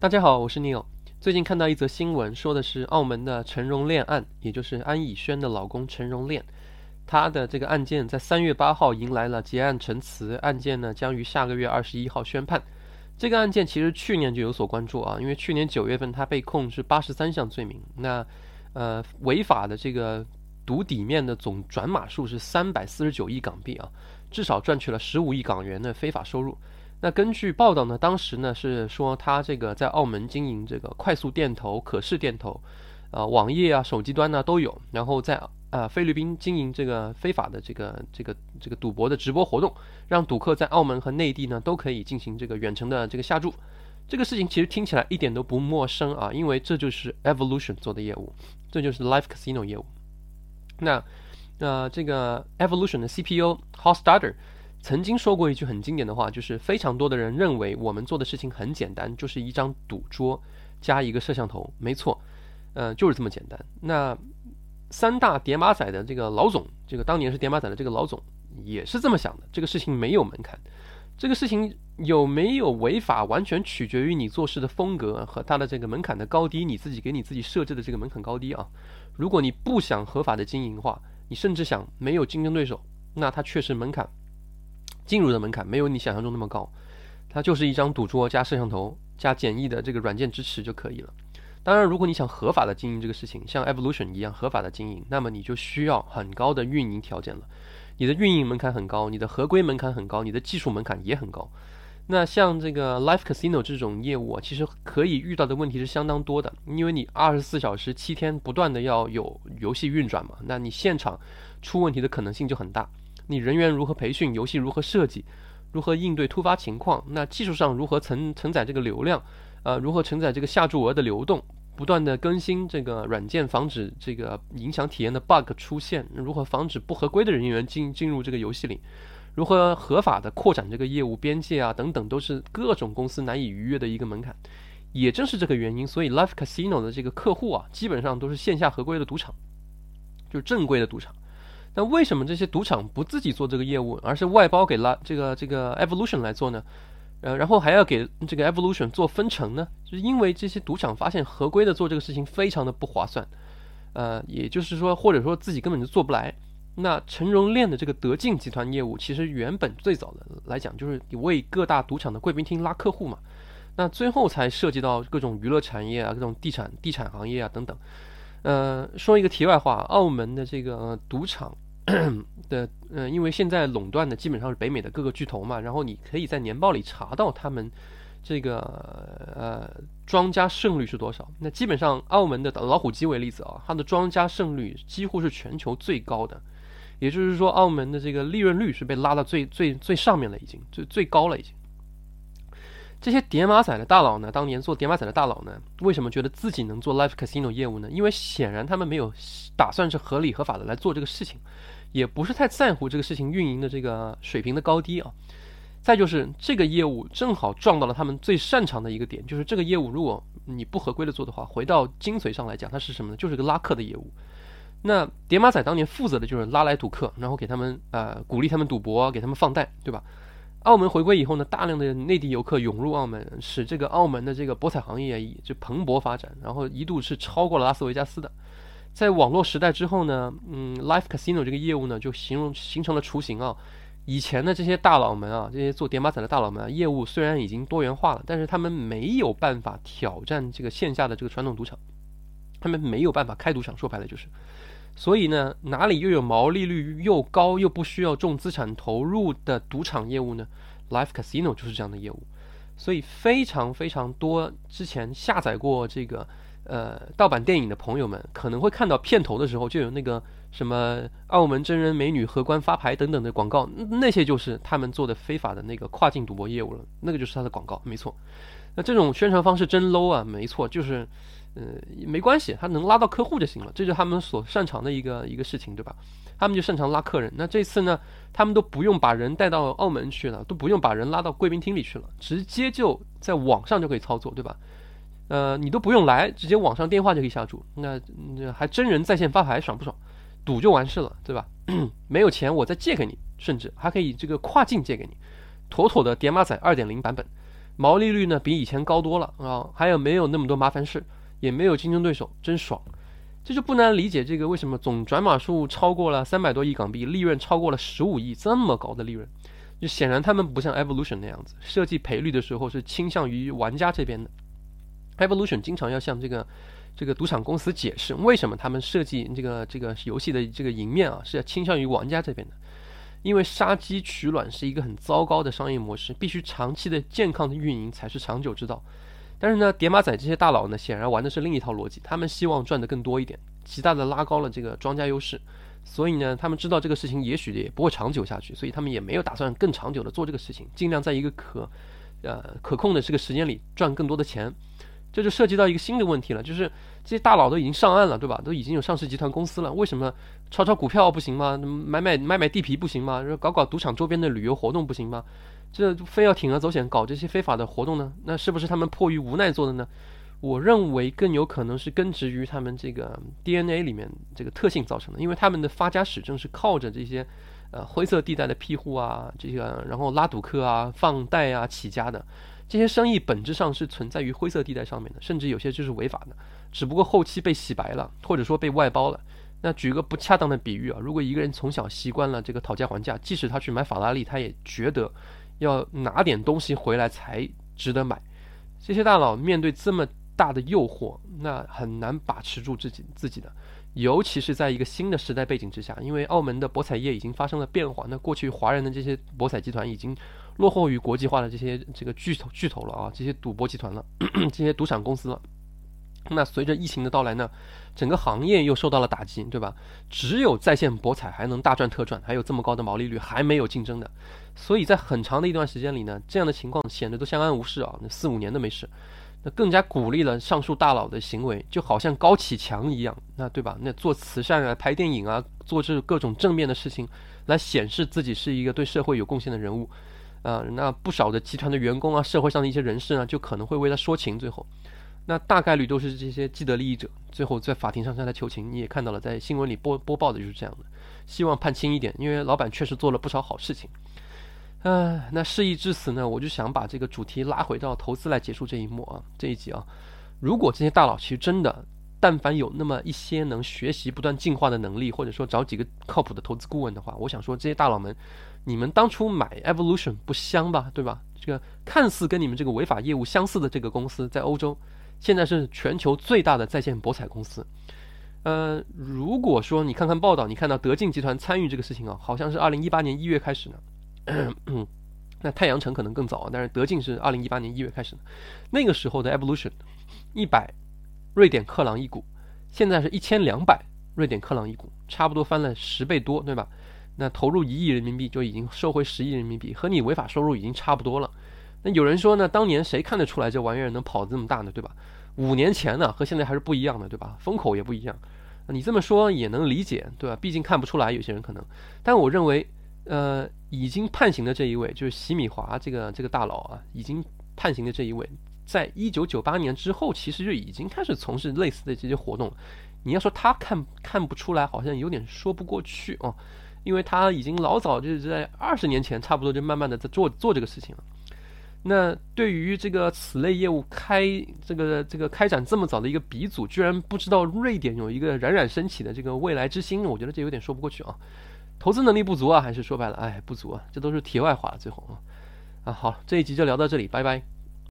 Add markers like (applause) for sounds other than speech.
大家好，我是 Neil。最近看到一则新闻，说的是澳门的陈荣炼案，也就是安以轩的老公陈荣炼，他的这个案件在三月八号迎来了结案陈词，案件呢将于下个月二十一号宣判。这个案件其实去年就有所关注啊，因为去年九月份他被控是八十三项罪名，那呃违法的这个赌底面的总转码数是三百四十九亿港币啊，至少赚取了十五亿港元的非法收入。那根据报道呢，当时呢是说他这个在澳门经营这个快速电投、可视电投，呃，网页啊、手机端呢都有。然后在呃菲律宾经营这个非法的这个这个这个赌博的直播活动，让赌客在澳门和内地呢都可以进行这个远程的这个下注。这个事情其实听起来一点都不陌生啊，因为这就是 Evolution 做的业务，这就是 Live Casino 业务。那呃这个 Evolution 的 CPU Hostarter。曾经说过一句很经典的话，就是非常多的人认为我们做的事情很简单，就是一张赌桌加一个摄像头，没错，呃，就是这么简单。那三大叠马仔的这个老总，这个当年是叠马仔的这个老总也是这么想的，这个事情没有门槛，这个事情有没有违法，完全取决于你做事的风格和他的这个门槛的高低，你自己给你自己设置的这个门槛高低啊。如果你不想合法的经营的话，你甚至想没有竞争对手，那它确实门槛。进入的门槛没有你想象中那么高，它就是一张赌桌加摄像头加简易的这个软件支持就可以了。当然，如果你想合法的经营这个事情，像 Evolution 一样合法的经营，那么你就需要很高的运营条件了。你的运营门槛很高，你的合规门槛很高，你的技术门槛也很高。那像这个 Live Casino 这种业务，其实可以遇到的问题是相当多的，因为你二十四小时七天不断的要有游戏运转嘛，那你现场出问题的可能性就很大。你人员如何培训？游戏如何设计？如何应对突发情况？那技术上如何承承载这个流量？呃，如何承载这个下注额的流动？不断的更新这个软件，防止这个影响体验的 bug 出现？如何防止不合规的人员进进入这个游戏里？如何合法的扩展这个业务边界啊？等等，都是各种公司难以逾越的一个门槛。也正是这个原因，所以 Live Casino 的这个客户啊，基本上都是线下合规的赌场，就是正规的赌场。那为什么这些赌场不自己做这个业务，而是外包给了这个这个 Evolution 来做呢？呃，然后还要给这个 Evolution 做分成呢？就是因为这些赌场发现合规的做这个事情非常的不划算，呃，也就是说，或者说自己根本就做不来。那陈荣炼的这个德进集团业务，其实原本最早的来讲就是为各大赌场的贵宾厅拉客户嘛，那最后才涉及到各种娱乐产业啊，各种地产地产行业啊等等。呃，说一个题外话，澳门的这个赌场 (clears throat) 的，呃，因为现在垄断的基本上是北美的各个巨头嘛，然后你可以在年报里查到他们这个呃庄家胜率是多少。那基本上澳门的老虎机为例子啊，它的庄家胜率几乎是全球最高的，也就是说，澳门的这个利润率是被拉到最最最上面了，已经最最高了，已经。这些叠马仔的大佬呢？当年做叠马仔的大佬呢？为什么觉得自己能做 live casino 业务呢？因为显然他们没有打算是合理合法的来做这个事情，也不是太在乎这个事情运营的这个水平的高低啊。再就是这个业务正好撞到了他们最擅长的一个点，就是这个业务如果你不合规的做的话，回到精髓上来讲，它是什么呢？就是个拉客的业务。那叠马仔当年负责的就是拉来赌客，然后给他们呃鼓励他们赌博，给他们放贷，对吧？澳门回归以后呢，大量的内地游客涌入澳门，使这个澳门的这个博彩行业就蓬勃发展，然后一度是超过了拉斯维加斯的。在网络时代之后呢，嗯，Live Casino 这个业务呢就形容形成了雏形啊。以前的这些大佬们啊，这些做点马仔的大佬们，啊，业务虽然已经多元化了，但是他们没有办法挑战这个线下的这个传统赌场，他们没有办法开赌场，说白了就是。所以呢，哪里又有毛利率又高又不需要重资产投入的赌场业务呢？Live Casino 就是这样的业务。所以非常非常多之前下载过这个呃盗版电影的朋友们，可能会看到片头的时候就有那个什么澳门真人美女荷官发牌等等的广告，那些就是他们做的非法的那个跨境赌博业务了，那个就是他的广告，没错。那这种宣传方式真 low 啊，没错，就是。呃，没关系，他能拉到客户就行了，这就是他们所擅长的一个一个事情，对吧？他们就擅长拉客人。那这次呢，他们都不用把人带到澳门去了，都不用把人拉到贵宾厅里去了，直接就在网上就可以操作，对吧？呃，你都不用来，直接网上电话就可以下注，那还真人在线发牌，爽不爽？赌就完事了，对吧？(coughs) 没有钱我再借给你，甚至还可以这个跨境借给你，妥妥的叠马仔二点零版本。毛利率呢比以前高多了啊，还有没有那么多麻烦事，也没有竞争对手，真爽。这就不难理解这个为什么总转码数超过了三百多亿港币，利润超过了十五亿，这么高的利润，就显然他们不像 Evolution 那样子，设计赔率的时候是倾向于玩家这边的。Evolution 经常要向这个这个赌场公司解释，为什么他们设计这个这个游戏的这个赢面啊是要倾向于玩家这边的，因为杀鸡取卵是一个很糟糕的商业模式，必须长期的健康的运营才是长久之道。但是呢，叠马仔这些大佬呢，显然玩的是另一套逻辑，他们希望赚的更多一点，极大的拉高了这个庄家优势。所以呢，他们知道这个事情也许也不会长久下去，所以他们也没有打算更长久的做这个事情，尽量在一个可，呃可控的这个时间里赚更多的钱。这就涉及到一个新的问题了，就是这些大佬都已经上岸了，对吧？都已经有上市集团公司了，为什么炒炒股票不行吗？买买买买地皮不行吗？搞搞赌场周边的旅游活动不行吗？这非要铤而走险搞这些非法的活动呢？那是不是他们迫于无奈做的呢？我认为更有可能是根植于他们这个 DNA 里面这个特性造成的，因为他们的发家史正是靠着这些呃灰色地带的庇护啊，这个然后拉赌客啊、放贷啊起家的，这些生意本质上是存在于灰色地带上面的，甚至有些就是违法的，只不过后期被洗白了，或者说被外包了。那举个不恰当的比喻啊，如果一个人从小习惯了这个讨价还价，即使他去买法拉利，他也觉得。要拿点东西回来才值得买，这些大佬面对这么大的诱惑，那很难把持住自己自己的，尤其是在一个新的时代背景之下，因为澳门的博彩业已经发生了变化，那过去华人的这些博彩集团已经落后于国际化的这些这个巨头巨头了啊，这些赌博集团了，(clears throat) 这些赌场公司了。那随着疫情的到来呢，整个行业又受到了打击，对吧？只有在线博彩还能大赚特赚，还有这么高的毛利率，还没有竞争的。所以在很长的一段时间里呢，这样的情况显得都相安无事啊，那四五年都没事。那更加鼓励了上述大佬的行为，就好像高启强一样，那对吧？那做慈善啊，拍电影啊，做这各种正面的事情，来显示自己是一个对社会有贡献的人物。啊，那不少的集团的员工啊，社会上的一些人士呢，就可能会为他说情，最后。那大概率都是这些既得利益者，最后在法庭上向他求情。你也看到了，在新闻里播播报的就是这样的，希望判轻一点，因为老板确实做了不少好事情。嗯，那事已至此呢，我就想把这个主题拉回到投资来结束这一幕啊，这一集啊。如果这些大佬其实真的，但凡有那么一些能学习、不断进化的能力，或者说找几个靠谱的投资顾问的话，我想说这些大佬们，你们当初买 Evolution 不香吧？对吧？这个看似跟你们这个违法业务相似的这个公司，在欧洲。现在是全球最大的在线博彩公司，呃，如果说你看看报道，你看到德进集团参与这个事情啊，好像是二零一八年一月开始呢。(clears throat) 那太阳城可能更早啊，但是德进是二零一八年一月开始的。那个时候的 Evolution，一百瑞典克朗一股，现在是一千两百瑞典克朗一股，差不多翻了十倍多，对吧？那投入一亿人民币就已经收回十亿人民币，和你违法收入已经差不多了。那有人说呢，当年谁看得出来这玩意儿能跑这么大呢？对吧？五年前呢和现在还是不一样的，对吧？风口也不一样。你这么说也能理解，对吧？毕竟看不出来，有些人可能。但我认为，呃，已经判刑的这一位，就是席米华这个这个大佬啊，已经判刑的这一位，在一九九八年之后，其实就已经开始从事类似的这些活动。你要说他看看不出来，好像有点说不过去哦，因为他已经老早就是在二十年前，差不多就慢慢的在做做这个事情了。那对于这个此类业务开这个这个开展这么早的一个鼻祖，居然不知道瑞典有一个冉冉升起的这个未来之星，我觉得这有点说不过去啊。投资能力不足啊，还是说白了，哎，不足啊，这都是题外话了。最后啊，啊好，这一集就聊到这里，拜拜。